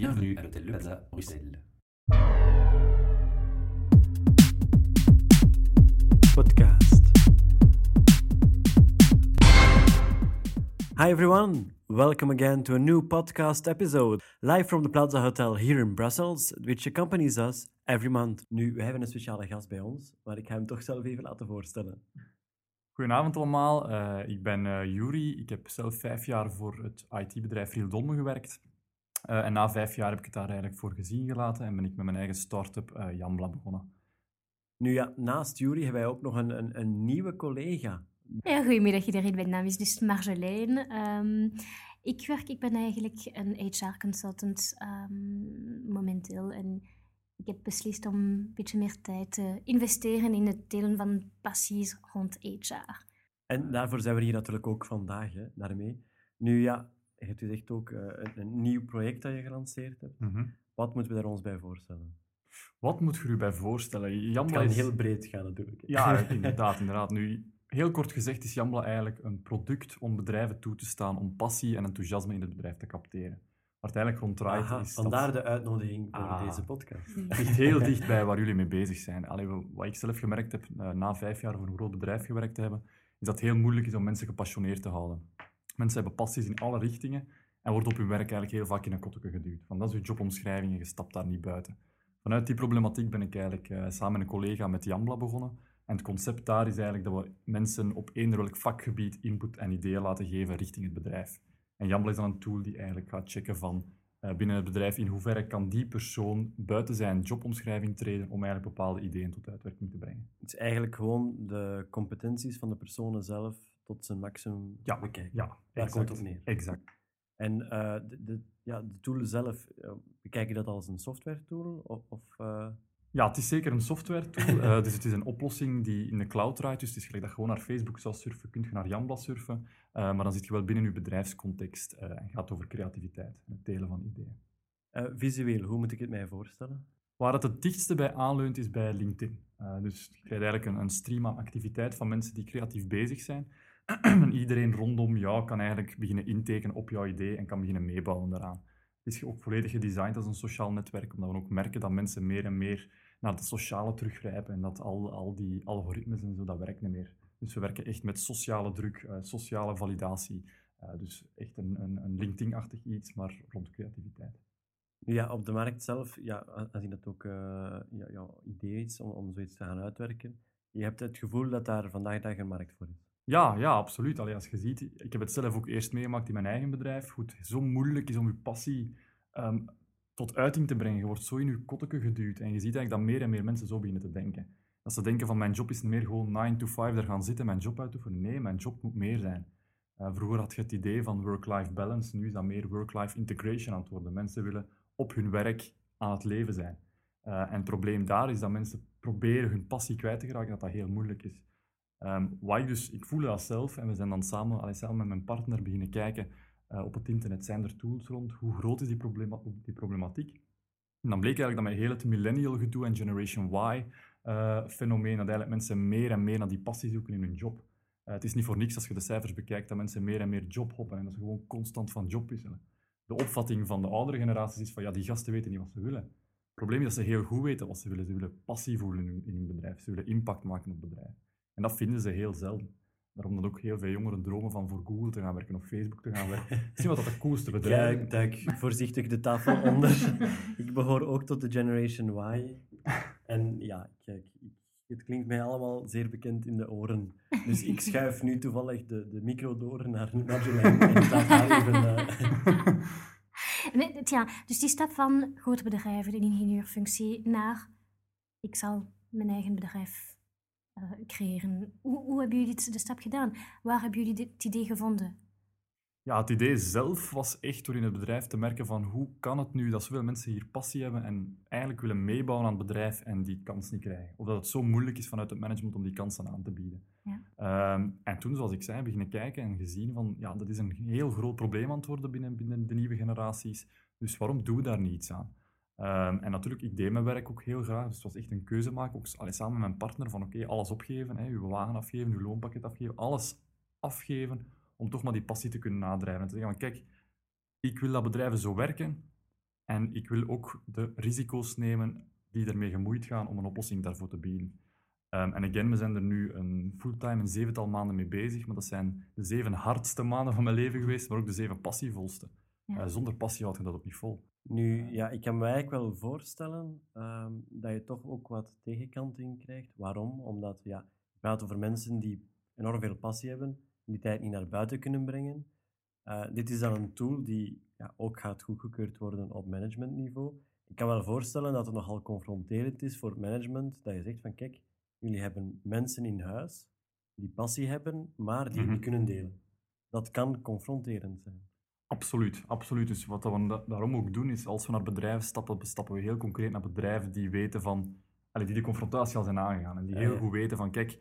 Bienvenue à l'hôtel Le Plaza, Bruxelles. podcast. Hi everyone, welcome again to a new podcast episode, live from the Plaza Hotel here in Brussels, which accompanies us every month. Nu, we hebben een speciale gast bij ons, maar ik ga hem toch zelf even laten voorstellen. Goedenavond allemaal, Eh, ik ben eh Juri. Ik heb zelf vijf jaar voor het IT-bedrijf Riel Dolmen gewerkt. Eh, en na vijf jaar heb ik het daar eigenlijk voor gezien gelaten en ben ik met mijn eigen start-up eh, Jambla begonnen. Nu ja, naast Jury hebben wij ook nog een, een, een nieuwe collega. Ja, goedemiddag iedereen. Mijn naam is dus Marjolein. Ehm, ik werk, ik ben eigenlijk een HR-consultant ehm, momenteel. En ik heb beslist om een beetje meer tijd te investeren in het delen van passies rond HR. En daarvoor zijn we hier natuurlijk ook vandaag, hè, daarmee. Nu ja, je hebt dus echt ook eh, een, een nieuw project dat je gelanceerd hebt. Wat moeten we daar ons bij voorstellen? Wat moet je je bij voorstellen? Het Jambla kan is... heel breed gaan natuurlijk. Ja, inderdaad, inderdaad. Nu, heel kort gezegd is Jambla eigenlijk een product om bedrijven toe te staan om passie en enthousiasme in het bedrijf te capteren. Waar het eigenlijk rond draait Aha, is... vandaar dat... de uitnodiging voor Ah. deze podcast. ligt heel dicht bij waar jullie mee bezig zijn. Allee, wa- wat ik zelf gemerkt heb, eh, na vijf jaar voor een groot bedrijf gewerkt te hebben, is dat het heel moeilijk is om mensen gepassioneerd te houden. Mensen hebben passies in alle richtingen en worden op hun werk eigenlijk heel vaak in een kotteke geduwd. Van dat is je jobomschrijving en je stapt daar niet buiten. Vanuit die problematiek ben ik eigenlijk eh, samen met een collega met Jambla begonnen. En het concept daar is eigenlijk dat we mensen op eender welk vakgebied input en ideeën laten geven richting het bedrijf. En Jambla is dan een tool die eigenlijk gaat checken van eh, binnen het bedrijf in hoeverre kan die persoon buiten zijn jobomschrijving treden om eigenlijk bepaalde ideeën tot uitwerking te brengen. Het is eigenlijk gewoon de competenties van de personen zelf tot zijn maximum Ja, bekijken. Ja, Daar exact. komt het op neer. Exact. En eh, de, de, ja, de tool zelf, eh, bekijk je dat als een software tool? Of, of, eh, Ja, het is zeker een software tool. eh, dus het is een oplossing die in de cloud draait. Dus het is gelijk dat je gewoon naar Facebook zou surfen, kun je naar Jambla surfen. eh, maar dan zit je wel binnen je bedrijfscontext eh, en gaat over creativiteit en het delen van ideeën. eh, visueel, hoe moet ik het mij voorstellen? Waar het het dichtste bij aanleunt is bij LinkedIn. Eh, dus je krijgt eigenlijk een, een stream aan activiteit van mensen die creatief bezig zijn. En iedereen rondom jou kan eigenlijk beginnen intekenen op jouw idee en kan beginnen meebouwen daaraan. Het is ook volledig gedesigned als een sociaal netwerk, omdat we ook merken dat mensen meer en meer naar het sociale teruggrijpen en dat al, al die algoritmes en zo, dat werkt niet meer. Dus we werken echt met sociale druk, eh, sociale validatie. Eh, dus echt een, een, een LinkedIn-achtig iets, maar rond creativiteit. Ja, op de markt zelf, ja, aangezien dat ook ja, jouw idee is om, om zoiets te gaan uitwerken, je hebt het gevoel dat daar vandaag dag een markt voor is. Ja, ja, absoluut. Allee, als je ziet, ik heb het zelf ook eerst meegemaakt in mijn eigen bedrijf, het zo moeilijk is om je passie ehm, tot uiting te brengen. Je wordt zo in je kotteke geduwd en je ziet eigenlijk dat meer en meer mensen zo beginnen te denken. Dat ze denken van mijn job is niet meer gewoon 9 to 5 daar gaan zitten, mijn job uitoefenen. Nee, mijn job moet meer zijn. Eh, vroeger had je het idee van work-life balance, nu is dat meer work-life integration aan het worden. Mensen willen op hun werk aan het leven zijn. Eh, en het probleem daar is dat mensen proberen hun passie kwijt te geraken, dat dat heel moeilijk is. Ehm, wat ik dus, ik voel dat zelf en we zijn dan samen, allee, samen met mijn partner beginnen kijken eh, op het internet, zijn er tools rond, hoe groot is die, die problematiek? En dan bleek eigenlijk dat met heel het millennial gedoe en Generation Y eh, fenomeen, dat eigenlijk mensen meer en meer naar die passie zoeken in hun job. Eh, het is niet voor niks als je de cijfers bekijkt dat mensen meer en meer jobhoppen en dat ze gewoon constant van job wisselen. De opvatting van de oudere generaties is van ja, die gasten weten niet wat ze willen. Het probleem is dat ze heel goed weten wat ze willen. Ze willen passie voelen in hun, in hun bedrijf. Ze willen impact maken op het bedrijf. En dat vinden ze heel zelden. Daarom dat ook heel veel jongeren dromen van voor Google te gaan werken of Facebook te gaan werken. Zie wat dat de coolste bedrijven Ik duik voorzichtig de tafel onder. ik behoor ook tot de Generation Y. En ja, kijk, het klinkt mij allemaal zeer bekend in de oren. Dus ik schuif nu toevallig de, de micro door naar Marjolein en laat haar even... eh, Nee, het- ja, dus die stap van grote bedrijven, een ingenieurfunctie, naar ik zal mijn eigen bedrijf creëren. Hoe, hoe hebben jullie de stap gedaan? Waar hebben jullie dit idee gevonden? Ja, het idee zelf was echt door in het bedrijf te merken van hoe kan het nu dat zoveel mensen hier passie hebben en eigenlijk willen meebouwen aan het bedrijf en die kans niet krijgen. Of dat het zo moeilijk is vanuit het management om die kansen aan te bieden. Ja. Ehm, en toen, zoals ik zei, beginnen kijken en gezien van ja, dat is een heel groot probleem aan het worden binnen, binnen de nieuwe generaties. Dus waarom doen we daar niets aan? Ehm, en natuurlijk, ik deed mijn werk ook heel graag. Dus het was echt een keuze maken, ook allee, samen met mijn partner, van oké, alles opgeven, hè, uw wagen afgeven, uw loonpakket afgeven, alles afgeven om toch maar die passie te kunnen nadrijven. En te zeggen van kijk, ik wil dat bedrijven zo werken En ik wil ook de risico's nemen die ermee gemoeid gaan om een oplossing daarvoor te bieden. Ehm, en again, we zijn er nu een fulltime een zevental maanden mee bezig, maar dat zijn de zeven hardste maanden van mijn leven geweest, maar ook de zeven passievolste. Ja. Eh, zonder passie houd je dat ook niet vol. Nu, ja, ik kan me eigenlijk wel voorstellen ehm, dat je toch ook wat tegenkanting krijgt. Waarom? Omdat, ja, je praat over mensen die enorm veel passie hebben, en die tijd niet naar buiten kunnen brengen. Eh, dit is dan een tool die ja, ook gaat goedgekeurd worden op managementniveau. Ik kan wel voorstellen dat het nogal confronterend is voor het management, dat je zegt van kijk, jullie hebben mensen in huis die passie hebben, maar die het Mhm. niet kunnen delen. Dat kan confronterend zijn. Absoluut, absoluut. Dus wat we da- daarom ook doen, is als we naar bedrijven stappen, stappen we heel concreet naar bedrijven die weten van, allee, die de confrontatie al zijn aangegaan en die heel goed weten van, kijk,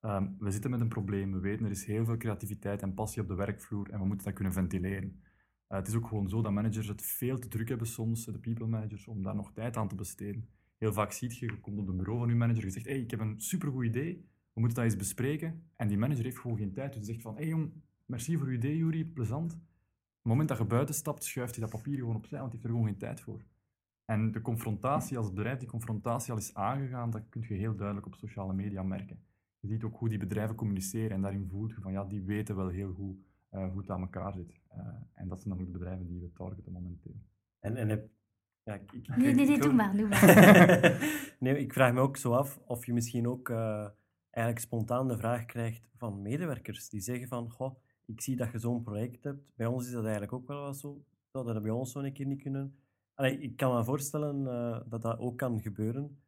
ehm, we zitten met een probleem, we weten er is heel veel creativiteit en passie op de werkvloer en we moeten dat kunnen ventileren. Eh, het is ook gewoon zo dat managers het veel te druk hebben soms, de people managers, om daar nog tijd aan te besteden. Heel vaak ziet je, je komt op het bureau van je manager, je zegt, hey, ik heb een supergoed idee, we moeten dat eens bespreken. En die manager heeft gewoon geen tijd, dus die zegt van, hey jong, merci voor uw idee, Juri, plezant. Op het moment dat je buiten stapt, schuift hij dat papier gewoon opzij, want hij heeft er gewoon geen tijd voor. En de confrontatie als bedrijf, die confrontatie al is aangegaan, dat kun je heel duidelijk op sociale media merken. Je ziet ook hoe die bedrijven communiceren en daarin voelt je van ja, die weten wel heel goed eh, hoe het aan elkaar zit. Eh, en dat zijn dan ook de bedrijven die we targeten momenteel. En, en heb, ja, ik, ik, Nee, nee, nee, ik- doe maar, doe maar. nee, ik vraag me ook zo af of je misschien ook eh, eigenlijk spontaan de vraag krijgt van medewerkers die zeggen van, goh, ik zie dat je zo'n project hebt. Bij ons is dat eigenlijk ook wel wat zo. Dat bij ons zo een keer niet kunnen? Ik kan me voorstellen eh, dat dat ook kan gebeuren.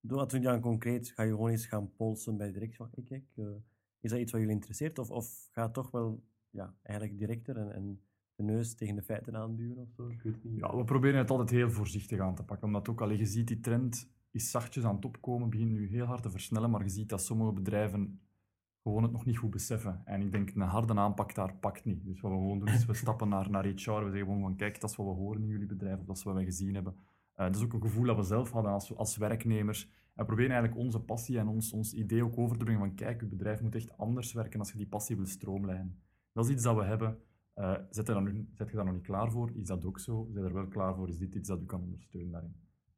Dat je dan concreet? Ga je gewoon eens gaan polsen bij de directie van, kijk, eh, is dat iets wat jullie interesseert? Of, of gaat toch wel ja, eigenlijk directer en, en de neus tegen de feiten aanduwen of zo? Ik weet niet. Ja, we proberen het altijd heel voorzichtig aan te pakken, omdat ook al je ziet die trend is zachtjes aan het opkomen, begint nu heel hard te versnellen, maar je ziet dat sommige bedrijven gewoon het nog niet goed beseffen. En ik denk, een harde aanpak daar pakt niet. Dus wat we gewoon doen, is we stappen naar, naar HR, we zeggen gewoon van, kijk, dat is wat we horen in jullie bedrijf, of dat is wat wij gezien hebben. Eh, dat is ook een gevoel dat we zelf hadden als, als werknemers. En proberen eigenlijk onze passie en ons, ons idee ook over te brengen van, kijk, je bedrijf moet echt anders werken als je die passie wil stroomlijnen. Dat is iets dat we hebben. Eh, zet, je dan nu, zet je daar nog niet klaar voor? Is dat ook zo? Zet je er wel klaar voor? Is dit iets dat u kan ondersteunen daarin?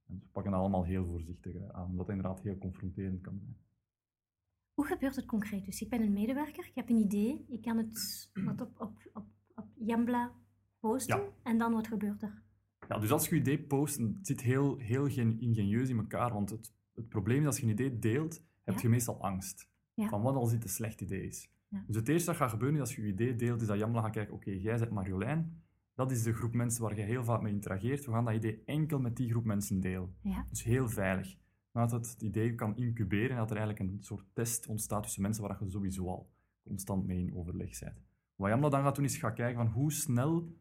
En dus we pakken dat allemaal heel voorzichtig eh, aan, omdat het inderdaad heel confronterend kan zijn. Hoe gebeurt het concreet? Dus ik ben een medewerker, ik heb een idee, ik kan het wat op, op, op, op Jambla posten Ja. en dan wat gebeurt er? Ja, dus als je je idee post, het zit heel, heel gen- ingenieus in elkaar, want het, het probleem is als je een idee deelt, heb Ja. je meestal angst. Ja. Van wat als dit een slecht idee is. Dus het eerste dat gaat gebeuren is als je je idee deelt, is dat Jamla gaat kijken, oké, jij bent Marjolein, dat is de groep mensen waar je heel vaak mee interageert, we gaan dat idee enkel met die groep mensen delen. Ja, Dus heel veilig. Maar dat het idee kan incuberen en dat er eigenlijk een soort test ontstaat tussen mensen waar je sowieso al constant mee in overleg bent. Wat Jamla dan gaat doen, is gaan kijken van hoe snel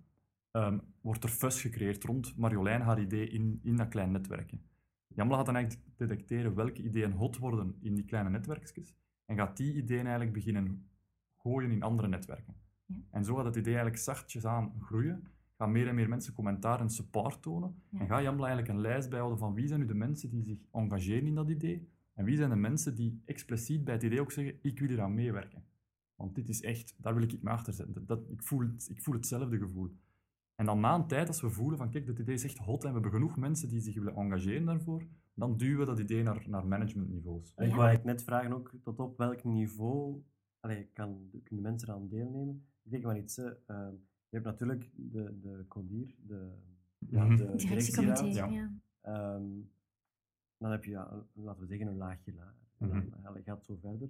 ehm, wordt er fuss gecreëerd rond Marjolein haar idee in, in dat kleine netwerkje. Jamla gaat dan eigenlijk detecteren welke ideeën hot worden in die kleine netwerkjes en gaat die ideeën eigenlijk beginnen gooien in andere netwerken. Ja. En zo gaat het idee eigenlijk zachtjes aan groeien, gaan meer en meer mensen commentaar en support tonen Ja. en ga Jamla eigenlijk een lijst bijhouden van wie zijn nu de mensen die zich engageren in dat idee en wie zijn de mensen die expliciet bij het idee ook zeggen ik wil eraan meewerken. Want dit is echt, daar wil ik me achter zetten. Dat, dat- ik, voel het, ik voel hetzelfde gevoel. En dan na een tijd, als we voelen van kijk, dit idee is echt hot en we hebben genoeg mensen die zich willen engageren daarvoor, dan duwen we dat idee naar, naar managementniveaus. En ik wou eigenlijk net vragen ook tot op welk niveau allee, kan, kunnen mensen eraan deelnemen. Ik denk maar iets. ehm, je hebt natuurlijk de, de CODIR, de, ja, Mhm. de directiecomité. directieraad. Ja. Ehm, dan heb je, ja, laten we zeggen, een laagje lager. En Mhm. dan allee, gaat het zo verder.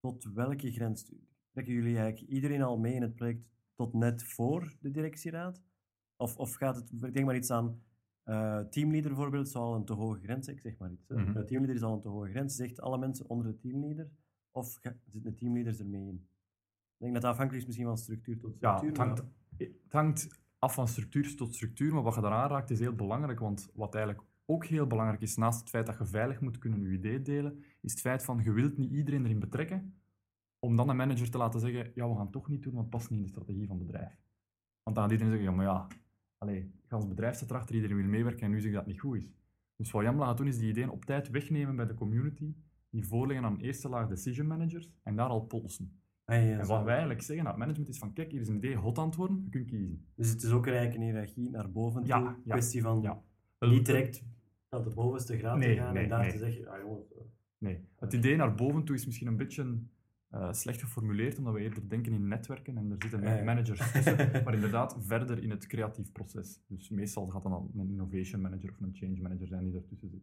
Tot welke grens trekken jullie eigenlijk iedereen al mee in het project tot net voor de directieraad? Of, of gaat het, ik denk maar iets aan, eh teamleader bijvoorbeeld zou al een te hoge grens zijn, ik zeg maar iets. Mhm. De teamleader is al een te hoge grens, zegt alle mensen onder de teamleader, of zitten de teamleaders ermee in? Ik denk dat dat afhankelijk is misschien van structuur tot Ja, structuur. het maar- hangt, het hangt af van structuur tot structuur, maar wat je daar aanraakt is heel belangrijk, want wat eigenlijk ook heel belangrijk is, naast het feit dat je veilig moet kunnen je idee delen, is het feit van je wilt niet iedereen erin betrekken, om dan een manager te laten zeggen, ja, we gaan het toch niet doen, want het past niet in de strategie van het bedrijf. Want dan gaat iedereen zeggen, ja, maar ja, allee, gans bedrijf staat erachter, iedereen wil meewerken en nu zeg je dat het niet goed is. Dus wat Jamla gaat doen, is die ideeën op tijd wegnemen bij de community, die voorleggen aan eerste laag decision managers en daar al polsen. Ah, ja, En wat wij eigenlijk zeggen aan het management is van, kijk, hier is een idee hot worden, je kunt kiezen. Dus het is ook eigenlijk een hiërarchie naar boven Ja, toe. ja, kwestie van ja. niet direct naar de bovenste graad Nee, te gaan nee, en daar nee. te zeggen, ah jongens, eh, Nee, het idee naar boven toe is misschien een beetje eh, slecht geformuleerd, omdat we eerder denken in netwerken en er zitten ja. managers tussen, maar inderdaad verder in het creatief proces. Dus meestal gaat dan al een innovation manager of een change manager zijn die daartussen zit.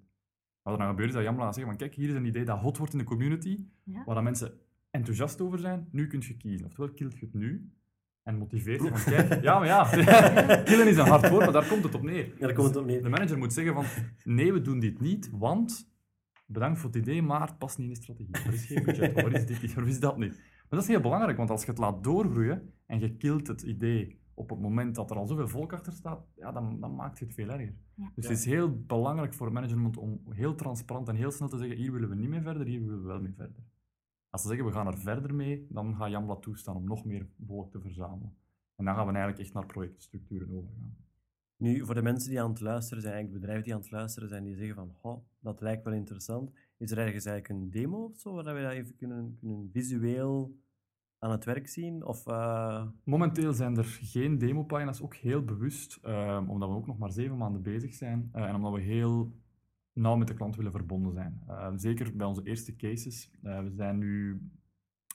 Wat er dan gebeurt is dat Jamla zeggen van kijk, hier is een idee dat hot wordt in de community, Ja. waar dan mensen enthousiast over zijn, nu kun je kiezen. Oftewel kilt je het nu en motiveert je van kijk, ja maar ja, killen is een hard woord, maar daar komt het op neer. ja, daar komt het op neer. De manager moet zeggen van, nee, we doen dit niet, want bedankt voor het idee, maar het past niet in de strategie. Er is geen budget, of er is dit niet, of er is dat niet. Maar dat is heel belangrijk, want als je het laat doorgroeien en je kilt het idee op het moment dat er al zoveel volk achter staat, ja, dan, dan maakt je het veel erger. Ja. Dus Ja. het is heel belangrijk voor management om heel transparant en heel snel te zeggen, hier willen we niet mee verder, hier willen we wel mee verder. Als ze zeggen, we gaan er verder mee, dan gaat Jambla toestaan om nog meer volk te verzamelen. En dan gaan we eigenlijk echt naar projectstructuren overgaan. Nu, voor de mensen die aan het luisteren zijn, eigenlijk bedrijven die aan het luisteren zijn, die zeggen van, oh, dat lijkt wel interessant. Is er ergens eigenlijk een demo of zo, waar we dat even kunnen, kunnen visueel aan het werk zien? Of, eh, Momenteel zijn er geen demopagina's, ook heel bewust, ehm, omdat we ook nog maar zeven maanden bezig zijn eh, en omdat we heel nauw met de klant willen verbonden zijn. Eh, zeker bij onze eerste cases. Eh, we zijn nu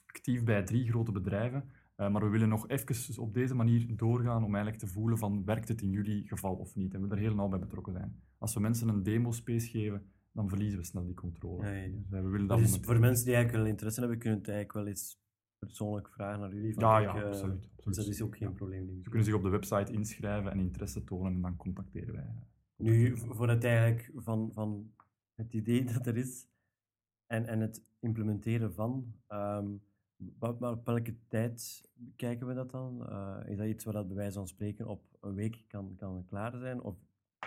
actief bij drie grote bedrijven, eh, maar we willen nog even op deze manier doorgaan om eigenlijk te voelen van werkt het in jullie geval of niet. En we er heel nauw bij betrokken zijn. Als we mensen een demo-space geven, dan verliezen we snel die controle. Ja, ja, ja. Dus, we willen dat dus voor mensen die eigenlijk wel interesse hebben, kunnen het eigenlijk wel eens persoonlijk vragen naar jullie. van, Ja, ja, eh, absoluut. Dus absoluut. dat is ook geen probleem. Ze kunnen zich op de website inschrijven en interesse tonen en dan contacteren wij. Nu, voor het eigenlijk van, van het idee dat er is en, en het implementeren van, ehm, op welke tijd kijken we dat dan? Eh, is dat iets waar dat bij wijze van spreken op een week kan, kan klaar zijn? Of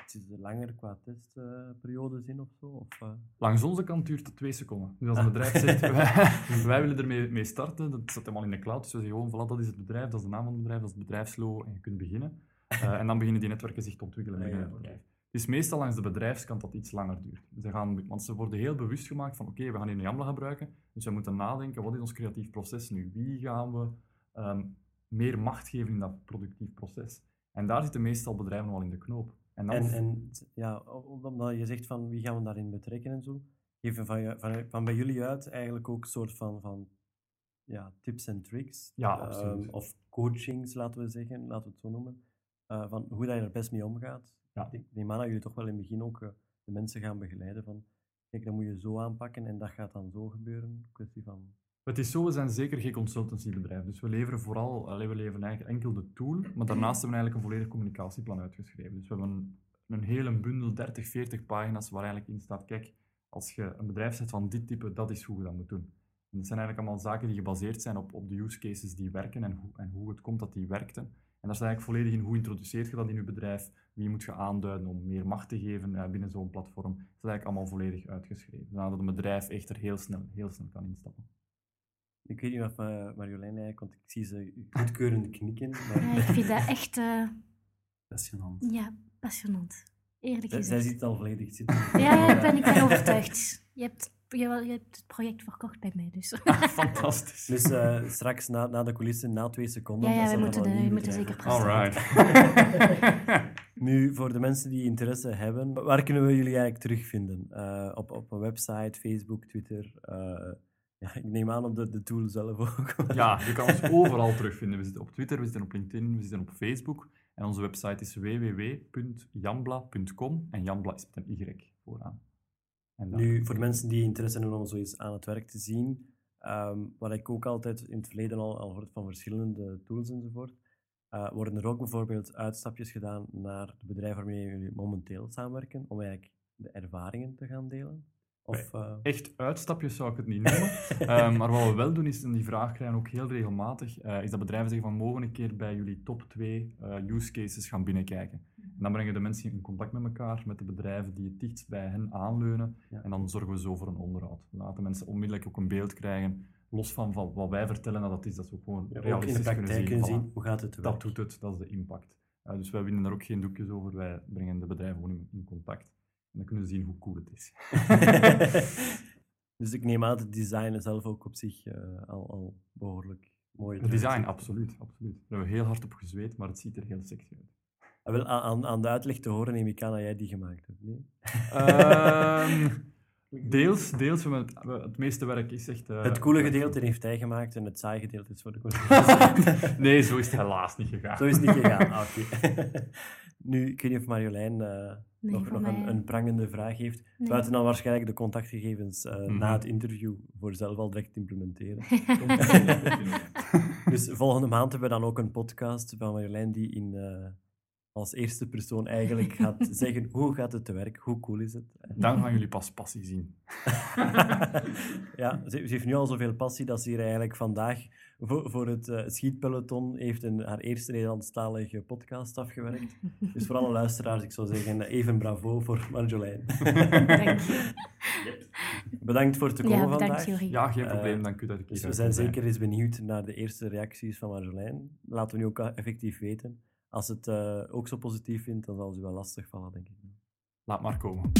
zit er langer qua testperiodes in of zo? Of, eh? Langs onze kant duurt het twee seconden. Dus als Ah. een bedrijf zegt, wij, wij willen ermee mee starten, dat zit helemaal in de cloud. Dus we zeggen gewoon, voilà, dat is het bedrijf, dat is de naam van het bedrijf, dat is het bedrijfslogo en je kunt beginnen. Eh, en dan beginnen die netwerken zich te ontwikkelen Ah, ja, bedrijf. Het is meestal langs de bedrijfskant dat iets langer duurt. Ze gaan, want ze worden heel bewust gemaakt van, oké, we gaan hier een Jamla gebruiken, dus we moeten nadenken, wat is ons creatief proces nu? Wie gaan we ehm, meer macht geven in dat productief proces? En daar zitten meestal bedrijven wel in de knoop. En dan En, en ja, om- omdat je zegt van wie gaan we daarin betrekken en zo, geven van, je- van, van bij jullie uit eigenlijk ook een soort van, van ja, tips en tricks. Ja, ehm, of coachings, laten we zeggen, laten we het zo noemen. eh, van hoe dat je er best mee omgaat. Ja. Ik neem aan dat jullie toch wel in het begin ook eh, de mensen gaan begeleiden van kijk, dat moet je zo aanpakken en dat gaat dan zo gebeuren. Kwestie van... Het is zo, we zijn zeker geen consultancybedrijf. Dus we leveren vooral, allee, we leveren eigenlijk enkel de tool, maar daarnaast hebben we eigenlijk een volledig communicatieplan uitgeschreven. Dus we hebben een, een hele bundel, 30, 40 pagina's, waar eigenlijk in staat, kijk, als je een bedrijf zet van dit type, dat is hoe je dat moet doen. En dat zijn eigenlijk allemaal zaken die gebaseerd zijn op, op de use cases die werken en hoe, en hoe het komt dat die werkten. En daar staat eigenlijk volledig in hoe introduceert je dat in je bedrijf, wie moet je aanduiden om meer macht te geven eh, binnen zo'n platform. Dat is eigenlijk allemaal volledig uitgeschreven, zodat een bedrijf echt er heel snel, heel snel kan instappen. Ik weet niet of eh, Marjolein eigenlijk, want ik zie ze goedkeurend knikken. Maar Ja, ik vind dat echt eh, Fascinant. ja, passionant. Eerlijk zij, zij gezegd. ziet het al volledig zitten. Ja, ja, ik, ben, ik ben overtuigd. Je hebt, je, je hebt het project verkocht bij mij, dus. Fantastisch. Dus eh, straks na, na de coulissen, na twee seconden. Ja, ja, we er moeten de- moeten zeker op presteren. Alright. Nu, voor de mensen die interesse hebben, waar kunnen we jullie eigenlijk terugvinden? Eh, op, op een website, Facebook, Twitter? eh, ja, ik neem aan op de, de tool zelf ook. ja, je kan ons overal terugvinden. We zitten op Twitter, we zitten op LinkedIn, we zitten op Facebook. En onze website is www.jambla.com. En Jambla is met een Y vooraan. En dan- Nu, voor de mensen die interesse hebben om zoiets aan het werk te zien, ehm, wat ik ook altijd in het verleden al, al hoort van verschillende tools enzovoort, eh, worden er ook bijvoorbeeld uitstapjes gedaan naar de bedrijven waarmee jullie momenteel samenwerken, om eigenlijk de ervaringen te gaan delen? Of, eh, Echt uitstapjes zou ik het niet noemen. Ehm, maar wat we wel doen, is, en die vraag krijgen we ook heel regelmatig, eh, is dat bedrijven zeggen van mogen een keer bij jullie top 2 use cases gaan binnenkijken. En dan brengen de mensen in contact met elkaar, met de bedrijven die het dichtst bij hen aanleunen. Ja. En dan zorgen we zo voor een onderhoud. Dan laten mensen onmiddellijk ook een beeld krijgen, los van, van wat wij vertellen dat dat is, dat ze ook gewoon ja, ook realistisch in de praktijk kunnen Voilà. zien hoe gaat het Dat doet het, dat is de impact. Eh, dus wij winnen daar ook geen doekjes over, wij brengen de bedrijven gewoon in, in contact. En dan kunnen ze zien hoe cool het is. Dus ik neem aan dat het design zelf ook op zich eh, al, al behoorlijk mooi Het design, absoluut, absoluut. Daar hebben we heel hard op gezweet, maar het ziet er heel sexy uit. Ah, wel, aan- aan, aan de uitleg te horen neem ik aan dat jij die gemaakt hebt. Nee? Ehm, deels, deels. Het, het meeste werk is echt... eh, het coole gedeelte heeft hij gemaakt en het saaie gedeelte is voor de collega's. nee, zo is het helaas niet gegaan. Zo is het niet gegaan. Ah, Oké. nu, ik weet niet of Marjolein eh, Nee, nog, nog een, een prangende vraag heeft. Nee. Buiten dan waarschijnlijk de contactgegevens eh, Mhm. na het interview voor zelf al direct implementeren. Dus volgende maand hebben we dan ook een podcast van Marjolein die in, eh, als eerste persoon eigenlijk gaat zeggen hoe gaat het te werk, hoe cool is het. Dan gaan jullie pas passie zien. ja, ze, ze heeft nu al zoveel passie dat ze hier eigenlijk vandaag voor, voor het eh, schietpeloton heeft een, haar eerste Nederlandstalige podcast afgewerkt. Dus voor alle luisteraars, ik zou zeggen even bravo voor Marjolein. Dank je. Bedankt voor het komen Ja, vandaag. Ja, geen Eh, probleem, dank u dat ik Dus hier we zijn zeker eens benieuwd naar de eerste reacties van Marjolein. Laten we nu ook effectief weten als het eh, ook zo positief vindt, dan zal het wel lastig vallen, denk ik. Laat maar komen.